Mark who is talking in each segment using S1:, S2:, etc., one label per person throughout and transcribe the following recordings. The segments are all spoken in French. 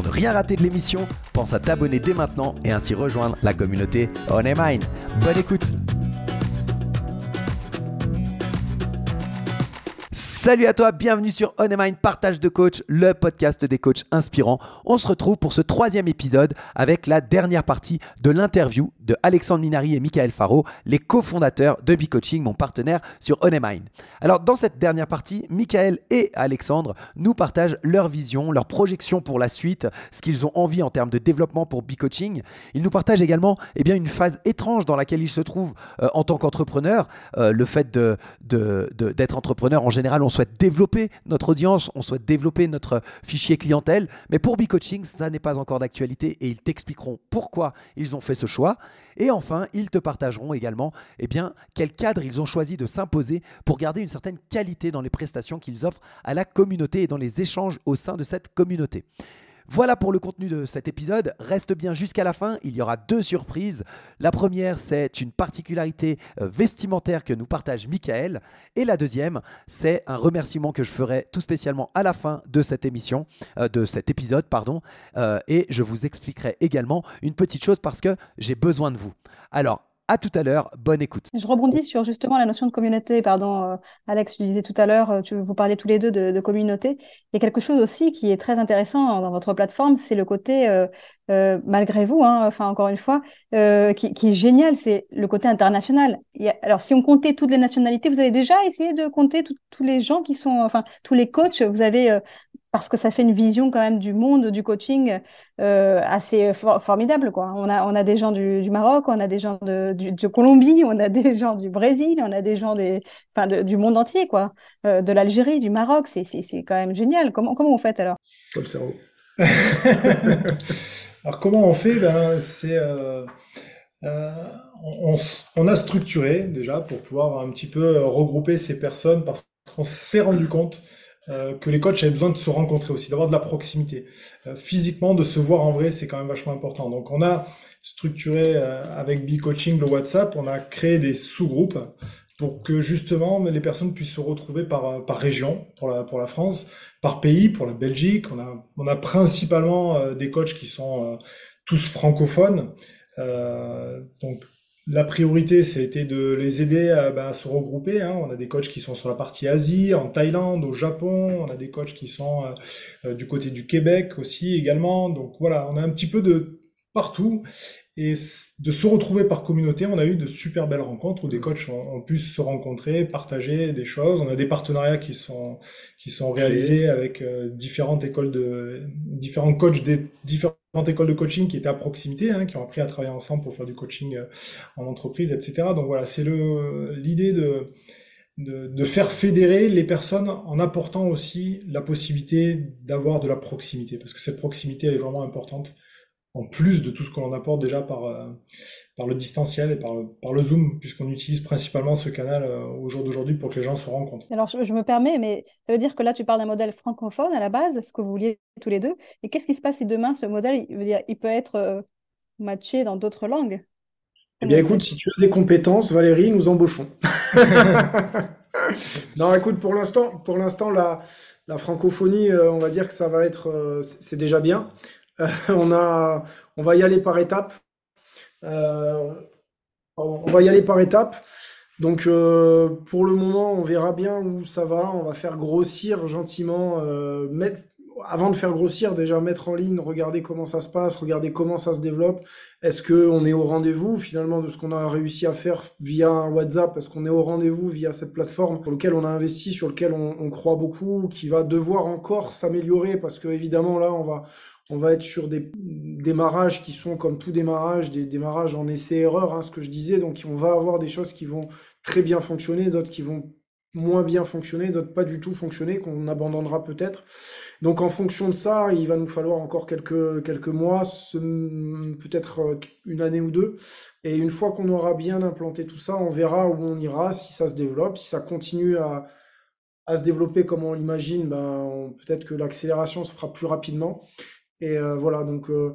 S1: Pour ne rien rater de l'émission, pense à t'abonner dès maintenant et ainsi rejoindre la communauté On Mine. Bonne écoute Salut à toi, bienvenue sur On Mind Partage de Coach, le podcast des coachs inspirants. On se retrouve pour ce troisième épisode avec la dernière partie de l'interview de Alexandre Minari et Michael Faro, les cofondateurs de B-Coaching, mon partenaire sur On Mind. Alors dans cette dernière partie, Michael et Alexandre nous partagent leur vision, leur projection pour la suite, ce qu'ils ont envie en termes de développement pour B-Coaching. Ils nous partagent également eh bien, une phase étrange dans laquelle ils se trouvent euh, en tant qu'entrepreneurs. Euh, le fait d'être de, entrepreneur en général, on souhaite développer notre audience, on souhaite développer notre fichier clientèle. Mais pour B-Coaching, ça n'est pas encore d'actualité et ils t'expliqueront pourquoi ils ont fait ce choix. Et enfin, ils te partageront également eh bien, quel cadre ils ont choisi de s'imposer pour garder une certaine qualité dans les prestations qu'ils offrent à la communauté et dans les échanges au sein de cette communauté. Voilà pour le contenu de cet épisode. Reste bien jusqu'à la fin, il y aura deux surprises. La première, c'est une particularité euh, vestimentaire que nous partage Michael. Et la deuxième, c'est un remerciement que je ferai tout spécialement à la fin de euh, cet épisode, pardon. Euh, et je vous expliquerai également une petite chose parce que j'ai besoin de vous. Alors, à tout à l'heure. Bonne écoute.
S2: Je rebondis sur justement la notion de communauté. Pardon, euh, Alex, tu disais tout à l'heure, euh, tu vous parlez tous les deux de, communauté. Il y a quelque chose aussi qui est très intéressant dans votre plateforme, c'est le côté, euh, malgré vous, hein, enfin encore une fois, qui, est génial, c'est le côté international. alors, si on comptait toutes les nationalités, vous avez déjà essayé de compter tous les gens qui sont, enfin tous les coachs. Vous avez parce que ça fait une vision quand même du monde du coaching euh, assez formidable quoi. On a on a des gens du, du Maroc, on a des gens de, de, Colombie, on a des gens du Brésil, on a des gens des enfin du monde entier quoi, euh, de l'Algérie, du Maroc, c'est c'est c'est quand même génial. Comment comment vous faites alors?
S3: Comme cerveau. alors comment on fait? Ben c'est euh, euh, on, on, a structuré déjà pour pouvoir un petit peu regrouper ces personnes parce qu'on s'est rendu compte euh, que les coachs avaient besoin de se rencontrer aussi, d'avoir de la proximité. Euh, physiquement, de se voir en vrai, c'est quand même vachement important. Donc on a structuré euh, avec B-Coaching le WhatsApp, on a créé des sous-groupes pour que justement les personnes puissent se retrouver par, par région, pour la, pour la France, par pays, pour la Belgique. On a, on a principalement des coachs qui sont tous francophones. donc la priorité, c'était de les aider bah, à, se regrouper. Hein. On a des coachs qui sont sur la partie Asie, en Thaïlande, au Japon. On a des coachs qui sont euh, euh, du côté du Québec aussi également. Donc voilà, on a un petit peu de partout. Et de se retrouver par communauté, on a eu de super belles rencontres où des coachs ont, pu se rencontrer, partager des choses. On a des partenariats qui sont qui sont réalisés avec euh, différentes écoles de différents coachs des différentes écoles de coaching qui étaient à proximité, hein, qui ont appris à travailler ensemble pour faire du coaching euh, en entreprise, etc. Donc voilà, c'est le l'idée de, de de faire fédérer les personnes en apportant aussi la possibilité d'avoir de la proximité, parce que cette proximité elle est vraiment importante en plus de tout ce qu'on apporte déjà par, euh, par le distanciel et par, par le Zoom, puisqu'on utilise principalement ce canal euh, au jour d'aujourd'hui pour que les gens se rencontrent.
S2: Alors, je, me permets, mais ça veut dire que là, tu parles d'un modèle francophone à la base, ce que vous vouliez tous les deux. Et qu'est-ce qui se passe si demain, ce modèle, il, veut dire, il peut être euh, matché dans d'autres langues?
S4: Eh bien, écoute, si tu as des compétences, Valérie, nous embauchons. non, écoute, pour l'instant, pour l'instant, la, la francophonie, on va dire que ça va être, c'est déjà bien. On, a, on va y aller par étapes. Euh, on va y aller par étapes. Donc euh, pour le moment, on verra bien où ça va. On va faire grossir gentiment, euh, mettre, avant de faire grossir, déjà mettre en ligne, regarder comment ça se passe, regarder comment ça se développe. Est-ce qu'on est au rendez-vous finalement de ce qu'on a réussi à faire via WhatsApp? Est-ce qu'on est au rendez-vous via cette plateforme sur laquelle on a investi, sur lequel on, on croit beaucoup, qui va devoir encore s'améliorer? Parce que évidemment là, on va on va être sur des démarrages qui sont comme tout démarrage, des démarrages en essai-erreur, hein, ce que je disais. Donc, on va avoir des choses qui vont très bien fonctionner, d'autres qui vont moins bien fonctionner, d'autres pas du tout fonctionner, qu'on abandonnera peut-être. Donc en fonction de ça, il va nous falloir encore quelques, mois, peut-être euh, une année ou deux. Et une fois qu'on aura bien implanté tout ça, on verra où on ira, si ça se développe, si ça continue à, à se développer comme on l'imagine, ben, peut-être que l'accélération se fera plus rapidement. Et euh, voilà, donc euh,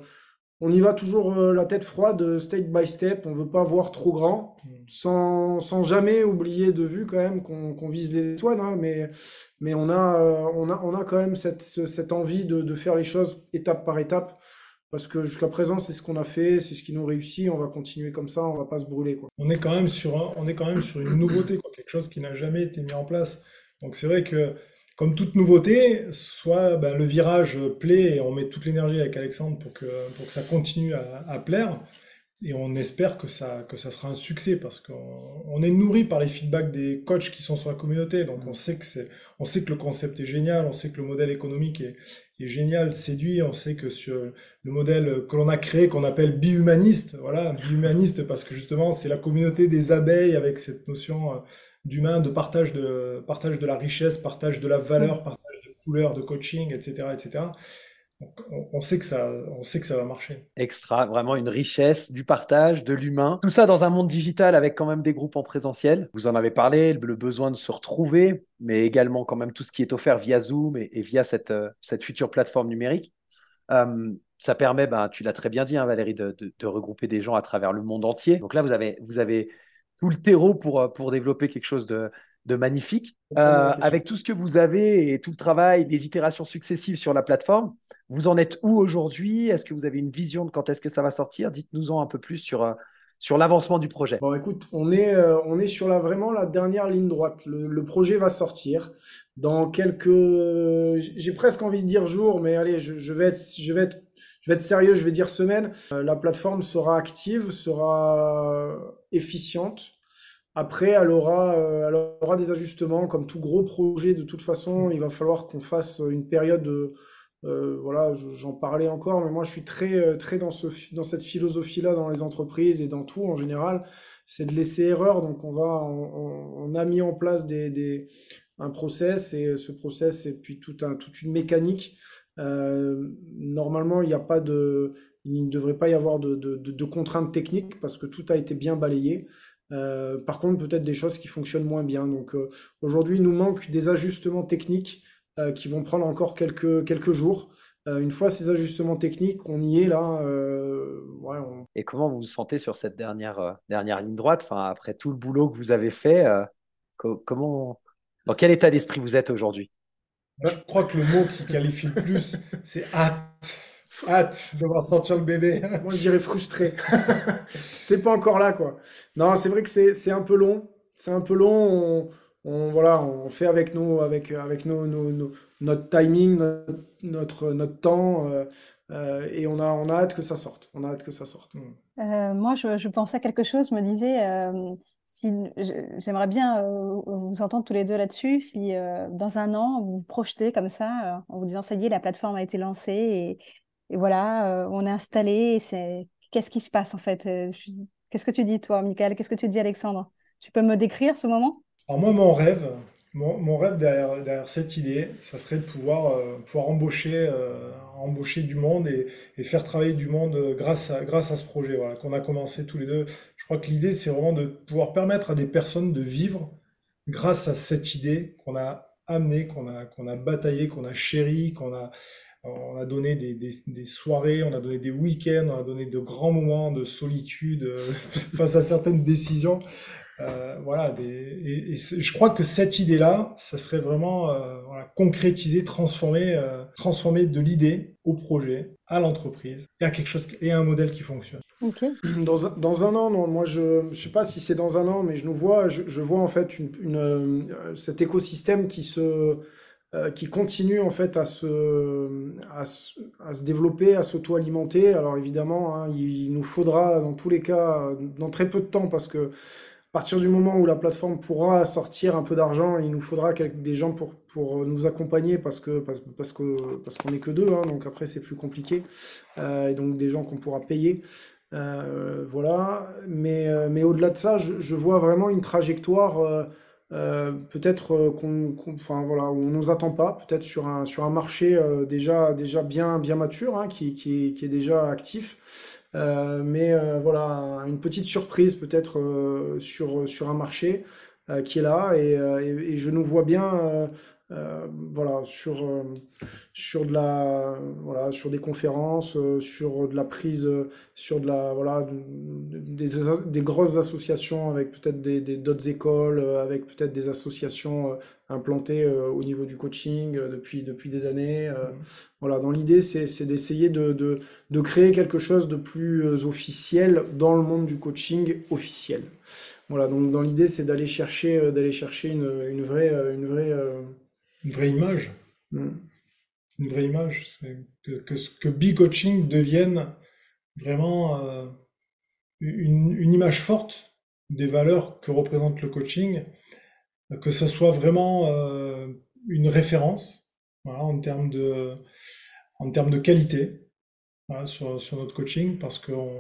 S4: on y va toujours euh, la tête froide, step by step. On veut pas voir trop grand, mm. sans, sans jamais oublier de vue quand même qu'on vise les étoiles. Hein, mais mais on, a, on, a, on a quand même cette, cette envie de, de faire les choses étape par étape. Parce que jusqu'à présent, c'est ce qu'on a fait, c'est ce qui nous réussit. On va continuer comme ça, on va pas se brûler. Quoi.
S3: On est quand même sur, on est quand même sur une nouveauté, quoi, quelque chose qui n'a jamais été mis en place. Donc c'est vrai que comme toute nouveauté, soit ben, le virage plaît et on met toute l'énergie avec Alexandre pour que, pour que ça continue à, plaire. Et on espère que ça, que ça sera un succès parce qu'on est nourri par les feedbacks des coachs qui sont sur la communauté. Donc on sait que, c'est, on sait que le concept est génial, on sait que le modèle économique est, est génial, séduit. On sait que sur le modèle que l'on a créé, qu'on appelle bi-humaniste, voilà, bi-humaniste parce que justement c'est la communauté des abeilles avec cette notion euh, d'humain, de partage de, partage de la richesse, partage de la valeur, partage de couleur, de coaching, etc. etc. on, sait que ça, va marcher.
S1: Extra, vraiment une richesse, du partage, de l'humain. Tout ça dans un monde digital avec quand même des groupes en présentiel. Vous en avez parlé, le besoin de se retrouver, mais également quand même tout ce qui est offert via Zoom et, via cette, euh, cette future plateforme numérique. Euh, ça permet, ben, tu l'as très bien dit, hein, Valérie, de, regrouper des gens à travers le monde entier. Donc là, vous avez, vous avez tout le terreau pour, euh, pour développer quelque chose de, de magnifique. Euh, avec tout ce que vous avez et tout le travail, des itérations successives sur la plateforme, vous en êtes où aujourd'hui? Est-ce que vous avez une vision de quand est-ce que ça va sortir? Dites-nous-en un peu plus sur, euh, sur l'avancement du projet.
S4: Bon, écoute, on est, on est sur la, vraiment la dernière ligne droite. Le, projet va sortir dans quelques... J'ai presque envie de dire jours, mais allez, je, je, vais, être, je, vais, être, je vais être sérieux, je vais dire semaine. la plateforme sera active, sera efficiente. Après, elle aura, euh, aura des ajustements, comme tout gros projet. De toute façon, il va falloir qu'on fasse une période. Euh, voilà, j'en parlais encore, mais moi, je suis très, euh, très dans, ce, dans cette philosophie-là dans les entreprises et dans tout en général. C'est de laisser erreur. Donc, on a mis en place un process et ce process et puis toute une mécanique. normalement, il n'y a pas de, il ne devrait pas y avoir de, contraintes techniques parce que tout a été bien balayé. Euh, par contre, peut-être des choses qui fonctionnent moins bien. Donc euh, aujourd'hui, il nous manque des ajustements techniques euh, qui vont prendre encore quelques, quelques jours. une fois ces ajustements techniques, on y est là. Ouais,
S1: Et comment vous vous sentez sur cette dernière, dernière ligne droite enfin, Après tout le boulot que vous avez fait, comment, dans quel état d'esprit vous êtes aujourd'hui?
S3: Je crois que le mot qui qualifie le plus, c'est hâte. Hâte de voir sortir le bébé.
S4: Moi, je dirais frustré. c'est pas encore là, quoi. Non, c'est vrai que c'est un peu long. C'est un peu long. On, voilà, on fait avec nous, avec, avec nos, notre timing, notre, notre, temps, euh, euh, et on a, on a hâte que ça sorte. On a hâte que ça sorte.
S2: Euh, moi, je, je, pensais à quelque chose. Je me disais, si j'aimerais bien vous entendre tous les deux là-dessus. Si dans un an, vous vous projetez comme ça, en vous disant ça y est, la plateforme a été lancée et et voilà, euh, on est installé. C'est qu'est-ce qui se passe en fait euh, Qu'est-ce que tu dis toi, Michael? Qu'est-ce que tu dis, Alexandre? Tu peux me décrire ce moment?
S3: Alors moi, mon rêve, mon, rêve derrière, cette idée, ça serait de pouvoir, euh, pouvoir embaucher, embaucher du monde et, faire travailler du monde grâce à, grâce à ce projet qu'on a commencé tous les deux. Je crois que l'idée, c'est vraiment de pouvoir permettre à des personnes de vivre grâce à cette idée qu'on a amenée, qu'on a, qu'on a bataillé, qu'on a chéri, qu'on a, on a donné des, soirées, on a donné des week-ends, on a donné de grands moments de solitude euh, face à certaines décisions. Euh, voilà, et, je crois que cette idée-là, ça serait vraiment euh, concrétiser, transformer, transformer de l'idée au projet, à l'entreprise, et à quelque chose, et à un modèle qui fonctionne.
S4: Dans, un an, non, moi je ne sais pas si c'est dans un an, mais je nous vois, je, vois en fait une, cet écosystème qui se euh, qui continue en fait à se, à se, développer, à s'auto-alimenter. Alors évidemment, hein, il nous faudra dans tous les cas, dans très peu de temps, parce que partir du moment où la plateforme pourra sortir un peu d'argent, il nous faudra des gens pour, pour nous accompagner parce que parce, parce que parce qu'on n'est que deux, hein, donc après c'est plus compliqué, euh, et donc des gens qu'on pourra payer. Euh, voilà, mais, euh, mais au-delà de ça, je, vois vraiment une trajectoire peut-être qu'on, enfin voilà, on nous attend pas, peut-être sur un sur un marché déjà déjà bien bien mature, hein, qui, qui, est déjà actif. Euh, mais euh, voilà, une petite surprise peut-être euh, sur, sur un marché qui est là et, je nous vois bien voilà, sur, sur, de la, voilà, sur des conférences, sur de la prise, sur de la, voilà, des, des grosses associations avec peut-être des, d'autres écoles, avec peut-être des associations implanté euh, au niveau du coaching euh, depuis, depuis des années. Euh, mmh. Voilà, dans l'idée, c'est d'essayer de, de, de, créer quelque chose de plus officiel dans le monde du coaching officiel. Voilà, donc dans l'idée, c'est d'aller chercher, d'aller chercher une, une, vraie, une, vraie,
S3: une vraie image. Mmh. Une vraie image. Que, que, que B-Coaching devienne vraiment une, une image forte des valeurs que représente le coaching que ce soit vraiment euh, une référence voilà, en, termes de, en termes de qualité voilà, sur, sur, notre coaching, parce qu'on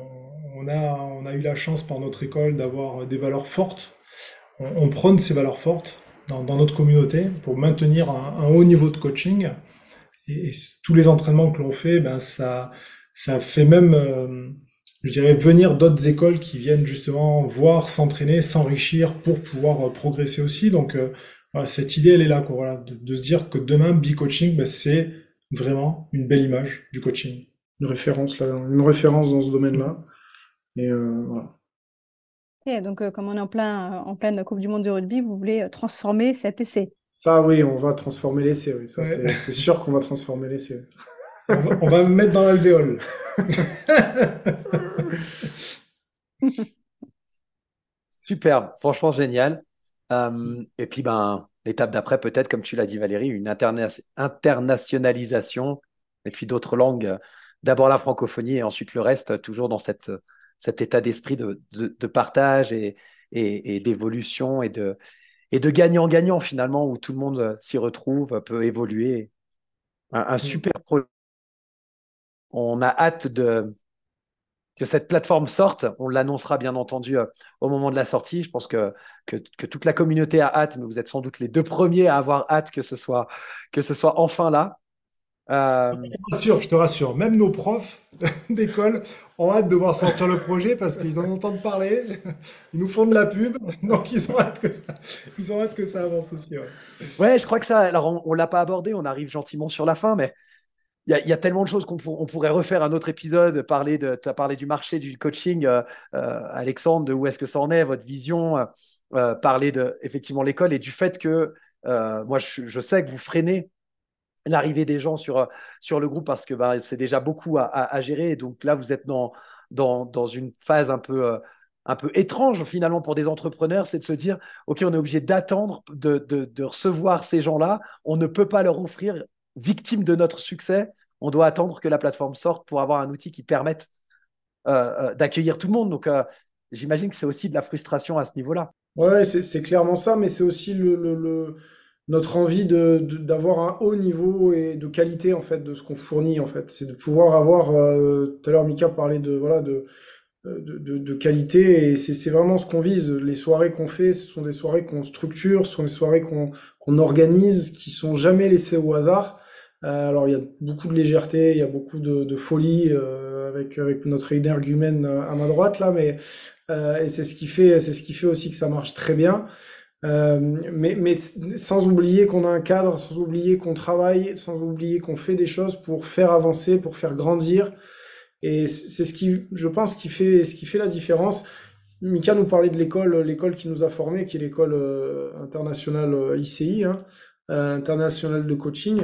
S3: on a, on a eu la chance par notre école d'avoir des valeurs fortes. On, on, prône ces valeurs fortes dans, notre communauté pour maintenir un, haut niveau de coaching. Et, tous les entraînements que l'on fait, ben ça, ça fait même... Euh, je dirais, venir d'autres écoles qui viennent justement voir, s'entraîner, s'enrichir pour pouvoir euh, progresser aussi. Donc, euh, cette idée, elle est là, quoi, voilà, de, se dire que demain, B-Coaching, ben, c'est vraiment une belle image du coaching.
S4: Une référence, là, une référence dans ce domaine-là. Et voilà.
S2: Et donc, comme on est en, plein, en pleine Coupe du Monde de rugby, vous voulez transformer cet essai
S4: Ça, oui, on va transformer l'essai. Oui. Ça, c'est sûr qu'on va transformer l'essai.
S3: on, va, on va me mettre dans l'alvéole.
S1: Superbe, franchement génial. Euh, et puis, ben, l'étape d'après, peut-être, comme tu l'as dit, Valérie, une internationalisation et puis d'autres langues. D'abord la francophonie et ensuite le reste, toujours dans cette, cet état d'esprit de, de, partage et, et, d'évolution et de, et de gagnant-gagnant finalement, où tout le monde s'y retrouve, peut évoluer. Un, un super projet on a hâte de, que cette plateforme sorte. On l'annoncera bien entendu euh, au moment de la sortie. Je pense que, que, toute la communauté a hâte, mais vous êtes sans doute les deux premiers à avoir hâte que ce soit, que ce soit enfin là.
S3: Euh, je te rassure, je te rassure. Même nos profs d'école ont hâte de voir sortir le projet parce qu'ils en entendent parler. Ils nous font de la pub, donc ils ont hâte que ça, ils ont hâte que ça avance aussi.
S1: Ouais, je crois que ça. Alors, on, ne l'a pas abordé. On arrive gentiment sur la fin, mais il y, a tellement de choses qu'on pourrait refaire un autre épisode, parler de, tu as parlé du marché du coaching, euh, euh, Alexandre, de où est-ce que ça en est, votre vision, euh, parler de effectivement l'école et du fait que moi je, sais que vous freinez l'arrivée des gens sur, sur le groupe parce que bah, c'est déjà beaucoup à, gérer. Donc là, vous êtes dans, dans, dans une phase un peu un peu étrange finalement pour des entrepreneurs, c'est de se dire, OK, on est obligé d'attendre de, de, de, recevoir ces gens-là, on ne peut pas leur offrir victime de notre succès, on doit attendre que la plateforme sorte pour avoir un outil qui permette euh, euh, d'accueillir tout le monde. Donc, euh, j'imagine que c'est aussi de la frustration à ce niveau-là.
S4: Ouais, c'est clairement ça, mais c'est aussi le, notre envie d'avoir un haut niveau et de qualité en fait de ce qu'on fournit en fait. C'est de pouvoir avoir. tout à l'heure, Mika parlait de voilà de de, qualité et c'est vraiment ce qu'on vise. Les soirées qu'on fait, ce sont des soirées qu'on structure, ce sont des soirées qu'on organise, qui sont jamais laissées au hasard. Euh, alors il y a beaucoup de légèreté, il y a beaucoup de, folie euh, avec avec notre énergumène euh, à ma droite là, mais et c'est ce qui fait c'est ce qui fait aussi que ça marche très bien. Mais, mais sans oublier qu'on a un cadre, sans oublier qu'on travaille, sans oublier qu'on fait des choses pour faire avancer, pour faire grandir. Et c'est ce qui, je pense, qui fait, ce qui fait la différence. Mika nous parlait de l'école, l'école qui nous a formés, qui est l'école internationale ICI, hein, internationale de coaching.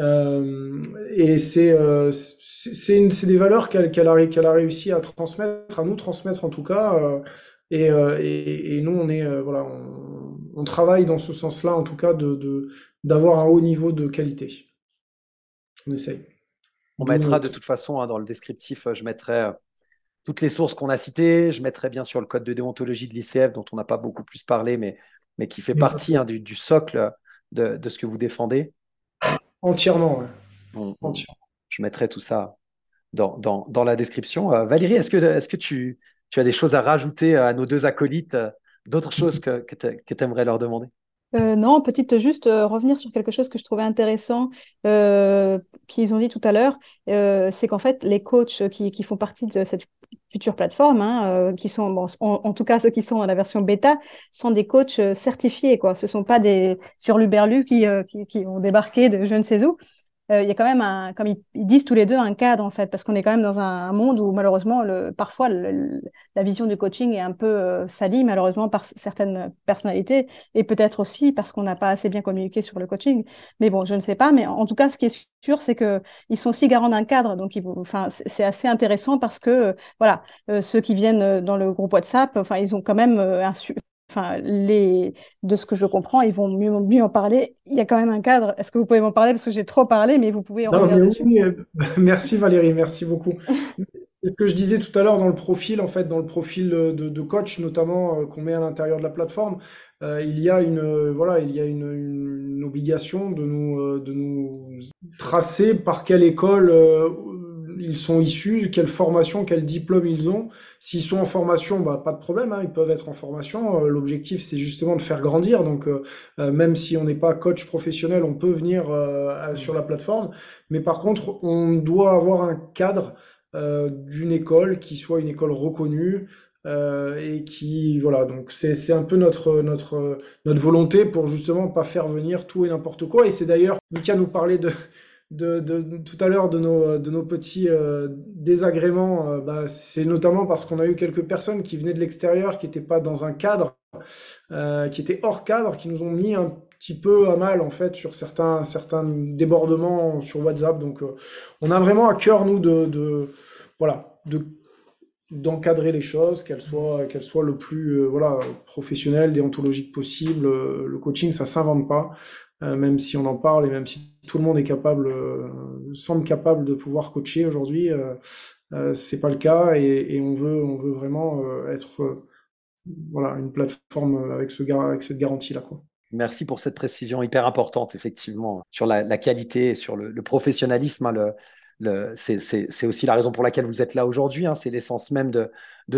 S4: Euh, et c'est euh, des valeurs qu'elle a, réussi à transmettre, à nous transmettre en tout cas. Euh, et, nous, on est voilà, on, travaille dans ce sens-là, en tout cas, de d'avoir un haut niveau de qualité. On essaye.
S1: On mettra de toute façon hein, dans le descriptif, je mettrai toutes les sources qu'on a citées. Je mettrai bien sûr le code de déontologie de l'ICF, dont on n'a pas beaucoup plus parlé, mais, mais qui fait partie hein, du, socle de, de, ce que vous défendez.
S4: Entièrement,
S1: Je mettrai tout ça dans, dans, dans la description. Euh, Valérie, est-ce que, est que tu, tu, as des choses à rajouter à nos deux acolytes, euh, d'autres choses que, que tu aimerais leur demander?
S2: Euh, non, petite juste revenir sur quelque chose que je trouvais intéressant qu'ils ont dit tout à l'heure, c'est qu'en fait les coachs qui, font partie de cette future plateforme, hein, qui sont en, tout cas ceux qui sont dans la version bêta, sont des coachs certifiés quoi. Ce sont pas des sur l'Uberlu qui, qui, qui, ont débarqué de je ne sais où. Euh, il y a quand même un, comme ils, disent tous les deux, un cadre en fait, parce qu'on est quand même dans un, monde où malheureusement, le, parfois, la vision du coaching est un peu euh, salie malheureusement par certaines personnalités et peut-être aussi parce qu'on n'a pas assez bien communiqué sur le coaching. Mais bon, je ne sais pas. Mais en tout cas, ce qui est sûr, c'est que ils sont aussi garants d'un cadre. Donc, enfin, c'est assez intéressant parce que euh, voilà, ceux qui viennent dans le groupe WhatsApp, enfin, ils ont quand même un, enfin, les, de ce que je comprends, ils vont mieux, mieux en parler. Il y a quand même un cadre. Est-ce que vous pouvez m'en parler? Parce que j'ai trop parlé, mais vous pouvez en revenir dessus.
S4: Euh, merci Valérie, merci beaucoup. C'est ce que je disais tout à l'heure dans le profil, en fait, dans le profil de, coach, notamment, euh, qu'on met à l'intérieur de la plateforme. Euh, il y a une voilà, il y a une, obligation de nous de nous tracer par quelle école ils sont issus, quelle formation, quel diplôme ils ont. S'ils sont en formation, bah, pas de problème, hein, ils peuvent être en formation. Euh, l'objectif, c'est justement de faire grandir. Donc, euh, euh, même si on n'est pas coach professionnel, on peut venir sur la plateforme. Mais par contre, on doit avoir un cadre d'une école qui soit une école reconnue, et qui voilà donc c'est un peu notre notre notre volonté pour justement pas faire venir tout et n'importe quoi et c'est d'ailleurs Mika nous parlait de de, tout à l'heure de nos, de nos petits euh, désagréments, euh, bah, c'est notamment parce qu'on a eu quelques personnes qui venaient de l'extérieur, qui n'étaient pas dans un cadre, euh, qui étaient hors cadre, qui nous ont mis un petit peu à mal en fait sur certains, certains débordements sur WhatsApp. Donc on a vraiment à cœur, nous, de, voilà, de d'encadrer les choses, qu'elles soient, le plus voilà, professionnel, déontologique possible. Le coaching, ça s'invente pas. Euh, même si on en parle et même si tout le monde est capable, euh, semble capable de pouvoir coacher aujourd'hui, euh, c'est pas le cas et, on veut, vraiment être voilà une plateforme avec ce avec cette garantie là.
S1: Merci pour cette précision hyper importante, effectivement, sur la, qualité, sur le, professionnalisme. Hein, c'est aussi la raison pour laquelle vous êtes là aujourd'hui. Hein, c'est l'essence même de,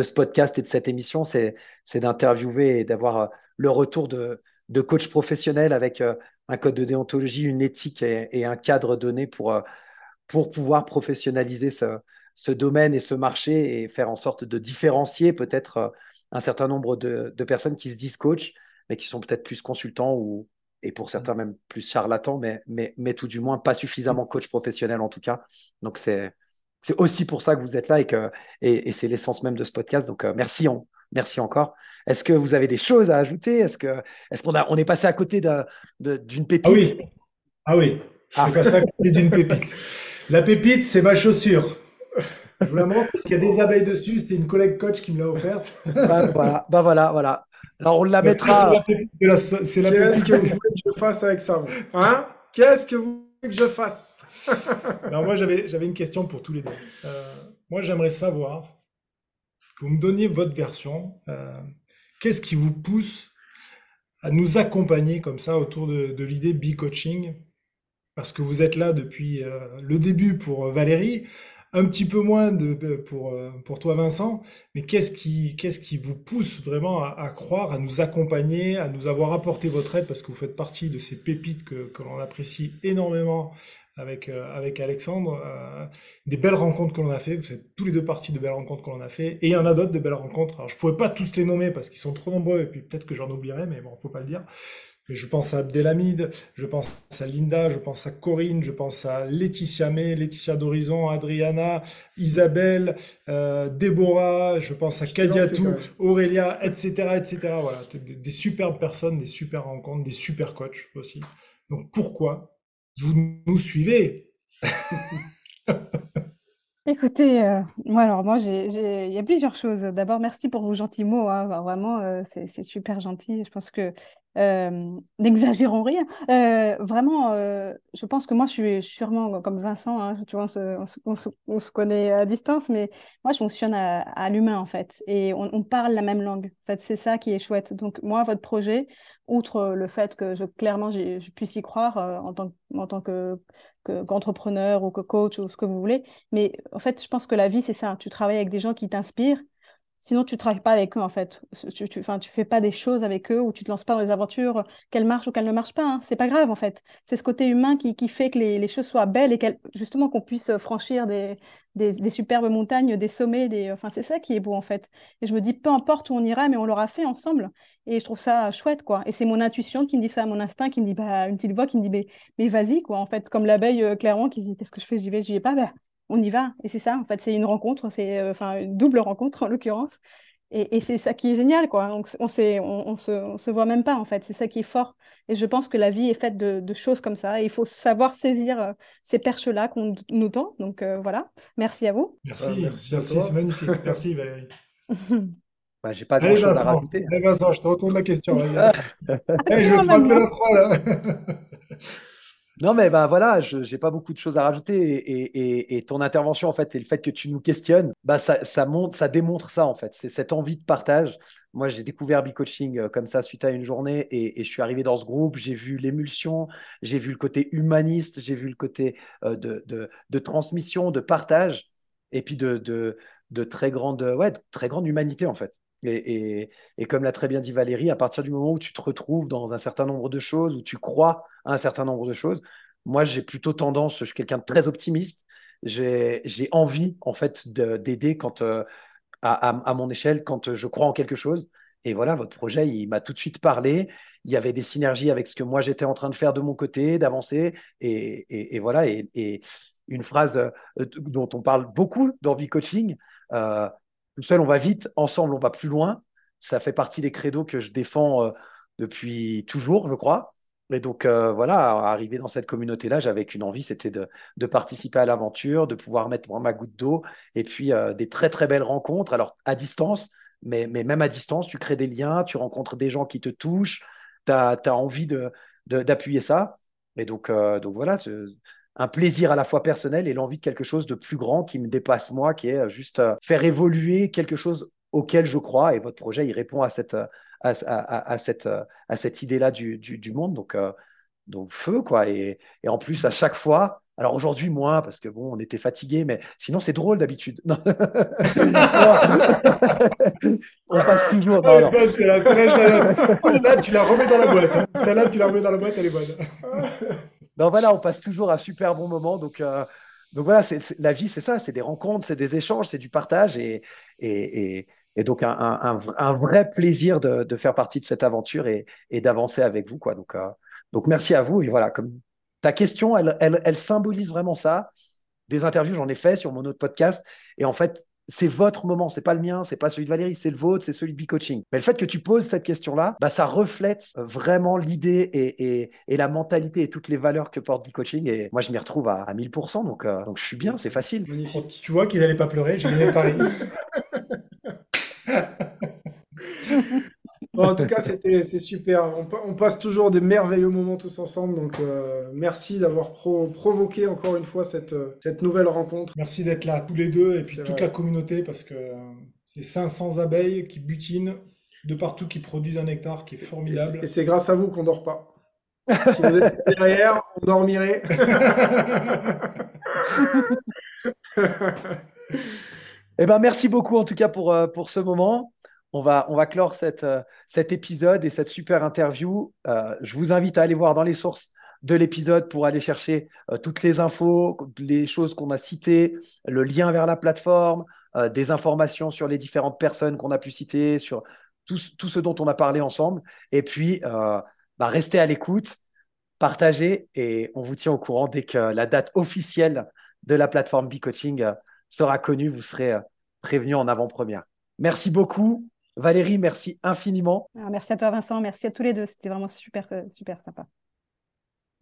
S1: ce podcast et de cette émission, c'est d'interviewer et d'avoir le retour de, de coach professionnel avec un code de déontologie, une éthique et, un cadre donné pour, euh, pour pouvoir professionnaliser ce, ce, domaine et ce marché et faire en sorte de différencier peut-être euh, un certain nombre de, de, personnes qui se disent coach, mais qui sont peut-être plus consultants ou, et pour certains même plus charlatans, mais, mais, mais tout du moins pas suffisamment coach professionnel en tout cas. Donc c'est c'est aussi pour ça que vous êtes là et que et, et c'est l'essence même de ce podcast. Donc euh, merci, on, merci encore. Est-ce que vous avez des choses à ajouter? Est-ce que est-ce qu'on a on est passé à côté d'une pépite?
S3: Ah oui, ah oui, ah. est passé à côté d'une pépite. La pépite, c'est ma chaussure. Je vous la montre parce qu'il y a des abeilles dessus. C'est une collègue coach qui me l'a offerte.
S1: Bah, voilà, bah voilà, voilà. Alors on la mettra.
S4: C'est la pépite. Qu'est-ce que vous voulez que je fasse avec ça Hein? Qu'est-ce que vous voulez que je fasse?
S3: Alors moi j'avais j'avais une question pour tous les deux. Euh, moi j'aimerais savoir vous me donniez votre version. Euh, Qu'est-ce qui vous pousse à nous accompagner comme ça autour de, l'idée B-coaching? Parce que vous êtes là depuis euh, le début pour Valérie, un petit peu moins de, pour, euh, pour toi Vincent, mais qu'est-ce qui, qu'est-ce qui vous pousse vraiment à, croire, à nous accompagner, à nous avoir apporté votre aide, parce que vous faites partie de ces pépites que, que l'on apprécie énormément avec, euh, avec Alexandre, euh, des belles rencontres que l'on a fait. Vous faites tous les deux parties de belles rencontres que l'on a fait. Et il y en a d'autres de belles rencontres. Alors, je ne pourrais pas tous les nommer parce qu'ils sont trop nombreux et puis peut-être que j'en oublierai, mais bon, faut pas le dire. Mais je pense à Abdelhamid, je pense à Linda, je pense à Corinne, je pense à Laetitia May, Laetitia d'Horizon, Adriana, Isabelle, euh, Déborah, je pense à Kadiatou, Aurélia, etc., etc. Voilà, des, des superbes personnes, des super rencontres, des super coachs aussi. Donc pourquoi vous nous suivez?
S2: Écoutez, euh, moi alors moi j'ai, il y a plusieurs choses. D'abord, merci pour vos gentils mots. Hein. vraiment, euh, c'est, super gentil. Je pense que N'exagérons rien. Vraiment, je pense que moi, je suis sûrement comme Vincent, hein, tu vois, on se, connaît à distance, mais moi, je fonctionne à, l'humain, en fait, et on, parle la même langue. En fait, c'est ça qui est chouette. Donc, moi, votre projet, outre le fait que je, clairement, je puisse y croire en tant, en tant que, qu'entrepreneur ou que coach ou ce que vous voulez, mais en fait, je pense que la vie, c'est ça. Tu travailles avec des gens qui t'inspirent Sinon, tu ne travailles pas avec eux, en fait. Tu, tu, fais pas des choses avec eux ou tu te lances pas dans des aventures, qu'elles marchent ou qu'elles ne marchent pas. Hein. C'est pas grave, en fait. C'est ce côté humain qui, qui fait que les, les, choses soient belles et justement qu'on puisse franchir des, des, superbes montagnes, des sommets. Des... Enfin, c'est ça qui est beau, en fait. Et je me dis, peu importe où on ira, mais on l'aura fait ensemble. Et je trouve ça chouette, quoi. Et c'est mon intuition qui me dit ça, mon instinct qui me dit, bah, une petite voix qui me dit, mais, mais vas-y, quoi. En fait, comme l'abeille, euh, clairement, qui dit, qu'est-ce que je fais? J'y vais, j'y vais pas. Bah, on y va. Et c'est ça, en fait, c'est une rencontre, c'est euh, enfin une double rencontre en l'occurrence. Et, c'est ça qui est génial, quoi. On, on, on, se, se voit même pas, en fait. C'est ça qui est fort. Et je pense que la vie est faite de, choses comme ça. Et il faut savoir saisir euh, ces perches-là qu'on nous tend. Donc euh, voilà. Merci à vous.
S3: Merci, merci, c'est magnifique. Merci Valérie.
S1: bah, J'ai pas de chose à rajouter.
S3: Allez, Vincent, je te retourne la question. je vais prendre la 3 là.
S1: Non, mais bah voilà, je n'ai pas beaucoup de choses à rajouter. Et, ton intervention, en fait, et le fait que tu nous questionnes, bah ça, ça, montre, ça démontre ça, en fait. C'est cette envie de partage. Moi, j'ai découvert B-Coaching euh, comme ça suite à une journée et, je suis arrivé dans ce groupe. J'ai vu l'émulsion, j'ai vu le côté humaniste, j'ai vu le côté euh, de, transmission, de partage et puis de très, grande, ouais, très grande humanité, en fait. Et, comme l'a très bien dit Valérie, à partir du moment où tu te retrouves dans un certain nombre de choses, où tu crois à un certain nombre de choses, moi j'ai plutôt tendance, je suis quelqu'un de très optimiste, j'ai envie en fait d'aider quand euh, à, mon échelle quand je crois en quelque chose. Et voilà, votre projet, il m'a tout de suite parlé. Il y avait des synergies avec ce que moi j'étais en train de faire de mon côté, d'avancer. Et, voilà, et, une phrase euh, dont on parle beaucoup dans B-Coaching, euh, tout seul, on va vite, ensemble, on va plus loin. Ça fait partie des credos que je défends euh, depuis toujours, je crois. Et donc, euh, voilà, arriver dans cette communauté-là, j'avais qu'une envie, c'était de, participer à l'aventure, de pouvoir mettre ma goutte d'eau, et puis euh, des très, très belles rencontres. Alors, à distance, mais, même à distance, tu crées des liens, tu rencontres des gens qui te touchent, tu as, envie d'appuyer ça. Et donc voilà, un plaisir à la fois personnel et l'envie de quelque chose de plus grand qui me dépasse moi, qui est euh, juste euh, faire évoluer quelque chose auquel je crois. Et votre projet, il répond à cette, euh, à, cette, à cette idée-là du, du, monde. Donc, donc feu, quoi. Et, et, en plus, à chaque fois, alors aujourd'hui, moins, parce que bon, on était fatigué, mais sinon, c'est drôle d'habitude. on passe toujours.
S3: dans Celle-là, tu la remets dans la boîte. Hein. Celle-là, tu la remets dans la boîte, elle est bonne.
S1: Donc voilà, on passe toujours un super bon moment. Donc, euh, voilà, la vie, c'est ça, c'est des rencontres, c'est des échanges, c'est du partage et, donc un, vrai plaisir de, faire partie de cette aventure et, et d'avancer avec vous. Quoi. Donc, euh, donc merci à vous. Et voilà, comme ta question, elle, elle, elle symbolise vraiment ça. Des interviews, j'en ai fait sur mon autre podcast. Et en fait, c'est votre moment, c'est pas le mien, c'est pas celui de Valérie, c'est le vôtre, c'est celui de B-Coaching. Mais le fait que tu poses cette question-là, bah, ça reflète vraiment l'idée et, la mentalité et toutes les valeurs que porte B-Coaching. Et moi, je m'y retrouve à, 1000%, donc, euh, donc je suis bien, c'est facile.
S3: Tu vois qu'il n'allait pas pleurer, j'ai gagné Paris.
S4: En tout cas, c'était, c'est super. On, passe toujours des merveilleux moments tous ensemble. Donc, euh, merci d'avoir provoqué encore une fois cette, euh, cette nouvelle rencontre.
S3: Merci d'être là, tous les deux, et puis toute la communauté, parce que euh, c'est 500 abeilles qui butinent de partout, qui produisent un nectar qui est formidable.
S4: Et c'est grâce à vous qu'on dort pas. Si vous êtes derrière, on dormirait.
S1: eh ben, merci beaucoup en tout cas pour, pour ce moment on va, on va clore cette, euh, cet épisode et cette super interview. Euh, je vous invite à aller voir dans les sources de l'épisode pour aller chercher euh, toutes les infos, les choses qu'on a citées, le lien vers la plateforme, des informations sur les différentes personnes qu'on a pu citer, sur tout, tout, ce dont on a parlé ensemble. Et puis, bah, restez à l'écoute, partagez et on vous tient au courant dès que la date officielle de la plateforme B-Coaching sera connue. Vous serez prévenu en avant-première. Merci beaucoup. Valérie, merci infiniment.
S2: Merci à toi, Vincent. Merci à tous les deux. C'était vraiment super, euh, super sympa.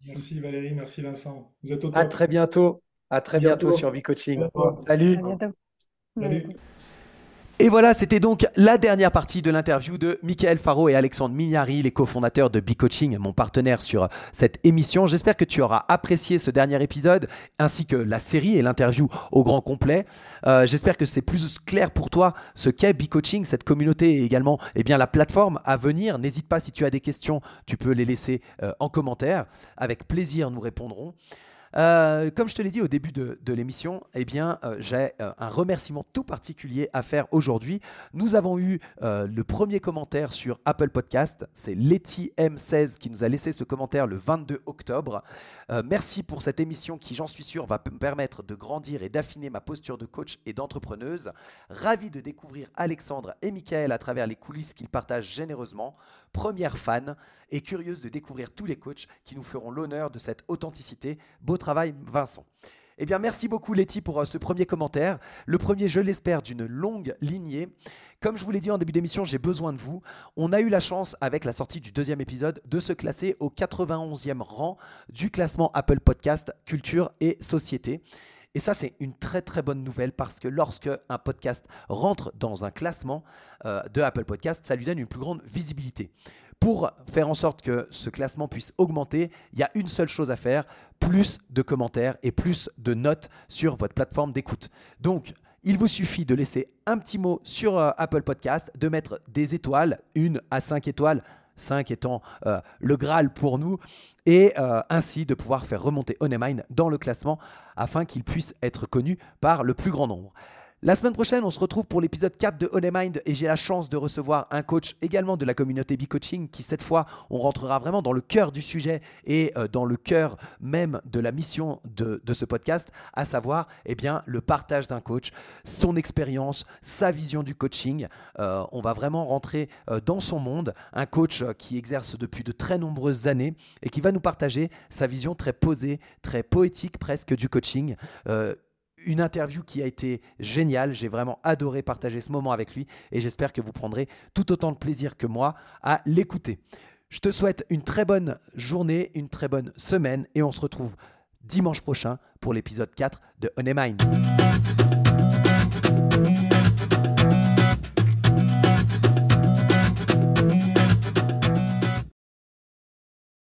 S3: Merci Valérie, merci Vincent. Vous êtes au top.
S1: À très bientôt. À très bientôt, sur V-Coaching. Salut.
S2: À bientôt.
S3: Salut.
S1: Et voilà, c'était donc la dernière partie de l'interview de Michael Faro et Alexandre Mignari, les cofondateurs de B-Coaching, mon partenaire sur cette émission. J'espère que tu auras apprécié ce dernier épisode, ainsi que la série et l'interview au grand complet. Euh, j'espère que c'est plus clair pour toi ce qu'est B-Coaching, cette communauté et également eh bien, la plateforme à venir. N'hésite pas, si tu as des questions, tu peux les laisser euh, en commentaire. Avec plaisir, nous répondrons. Euh, comme je te l'ai dit au début de, l'émission, eh euh, j'ai euh, un remerciement tout particulier à faire aujourd'hui. Nous avons eu le premier commentaire sur Apple Podcast. C'est Letty M16 qui nous a laissé ce commentaire le 22 octobre. Merci pour cette émission qui, j'en suis sûr, va me permettre de grandir et d'affiner ma posture de coach et d'entrepreneuse. Ravi de découvrir Alexandre et Michael à travers les coulisses qu'ils partagent généreusement. Première fan et curieuse de découvrir tous les coachs qui nous feront l'honneur de cette authenticité. Beau travail, Vincent. Eh bien, merci beaucoup, Letty, pour euh, ce premier commentaire. Le premier, je l'espère, d'une longue lignée. Comme je vous l'ai dit en début d'émission, j'ai besoin de vous. On a eu la chance, avec la sortie du deuxième épisode, de se classer au 91e rang du classement Apple Podcast Culture et Société. Et ça, c'est une très très bonne nouvelle parce que lorsque un podcast rentre dans un classement euh, de Apple Podcast, ça lui donne une plus grande visibilité. Pour faire en sorte que ce classement puisse augmenter, il y a une seule chose à faire, plus de commentaires et plus de notes sur votre plateforme d'écoute. Donc, il vous suffit de laisser un petit mot sur euh, Apple Podcast, de mettre des étoiles, une à cinq étoiles, 5 étant euh, le Graal pour nous, et euh, ainsi de pouvoir faire remonter Onemine dans le classement afin qu'il puisse être connu par le plus grand nombre. La semaine prochaine, on se retrouve pour l'épisode 4 de On Mind et j'ai la chance de recevoir un coach également de la communauté B-Coaching qui cette fois, on rentrera vraiment dans le cœur du sujet et euh, dans le cœur même de la mission de, ce podcast, à savoir eh bien, le partage d'un coach, son expérience, sa vision du coaching. Euh, on va vraiment rentrer euh, dans son monde, un coach qui exerce depuis de très nombreuses années et qui va nous partager sa vision très posée, très poétique presque du coaching une interview qui a été géniale. J'ai vraiment adoré partager ce moment avec lui et j'espère que vous prendrez tout autant de plaisir que moi à l'écouter. Je te souhaite une très bonne journée, une très bonne semaine et on se retrouve dimanche prochain pour l'épisode 4 de On Mind.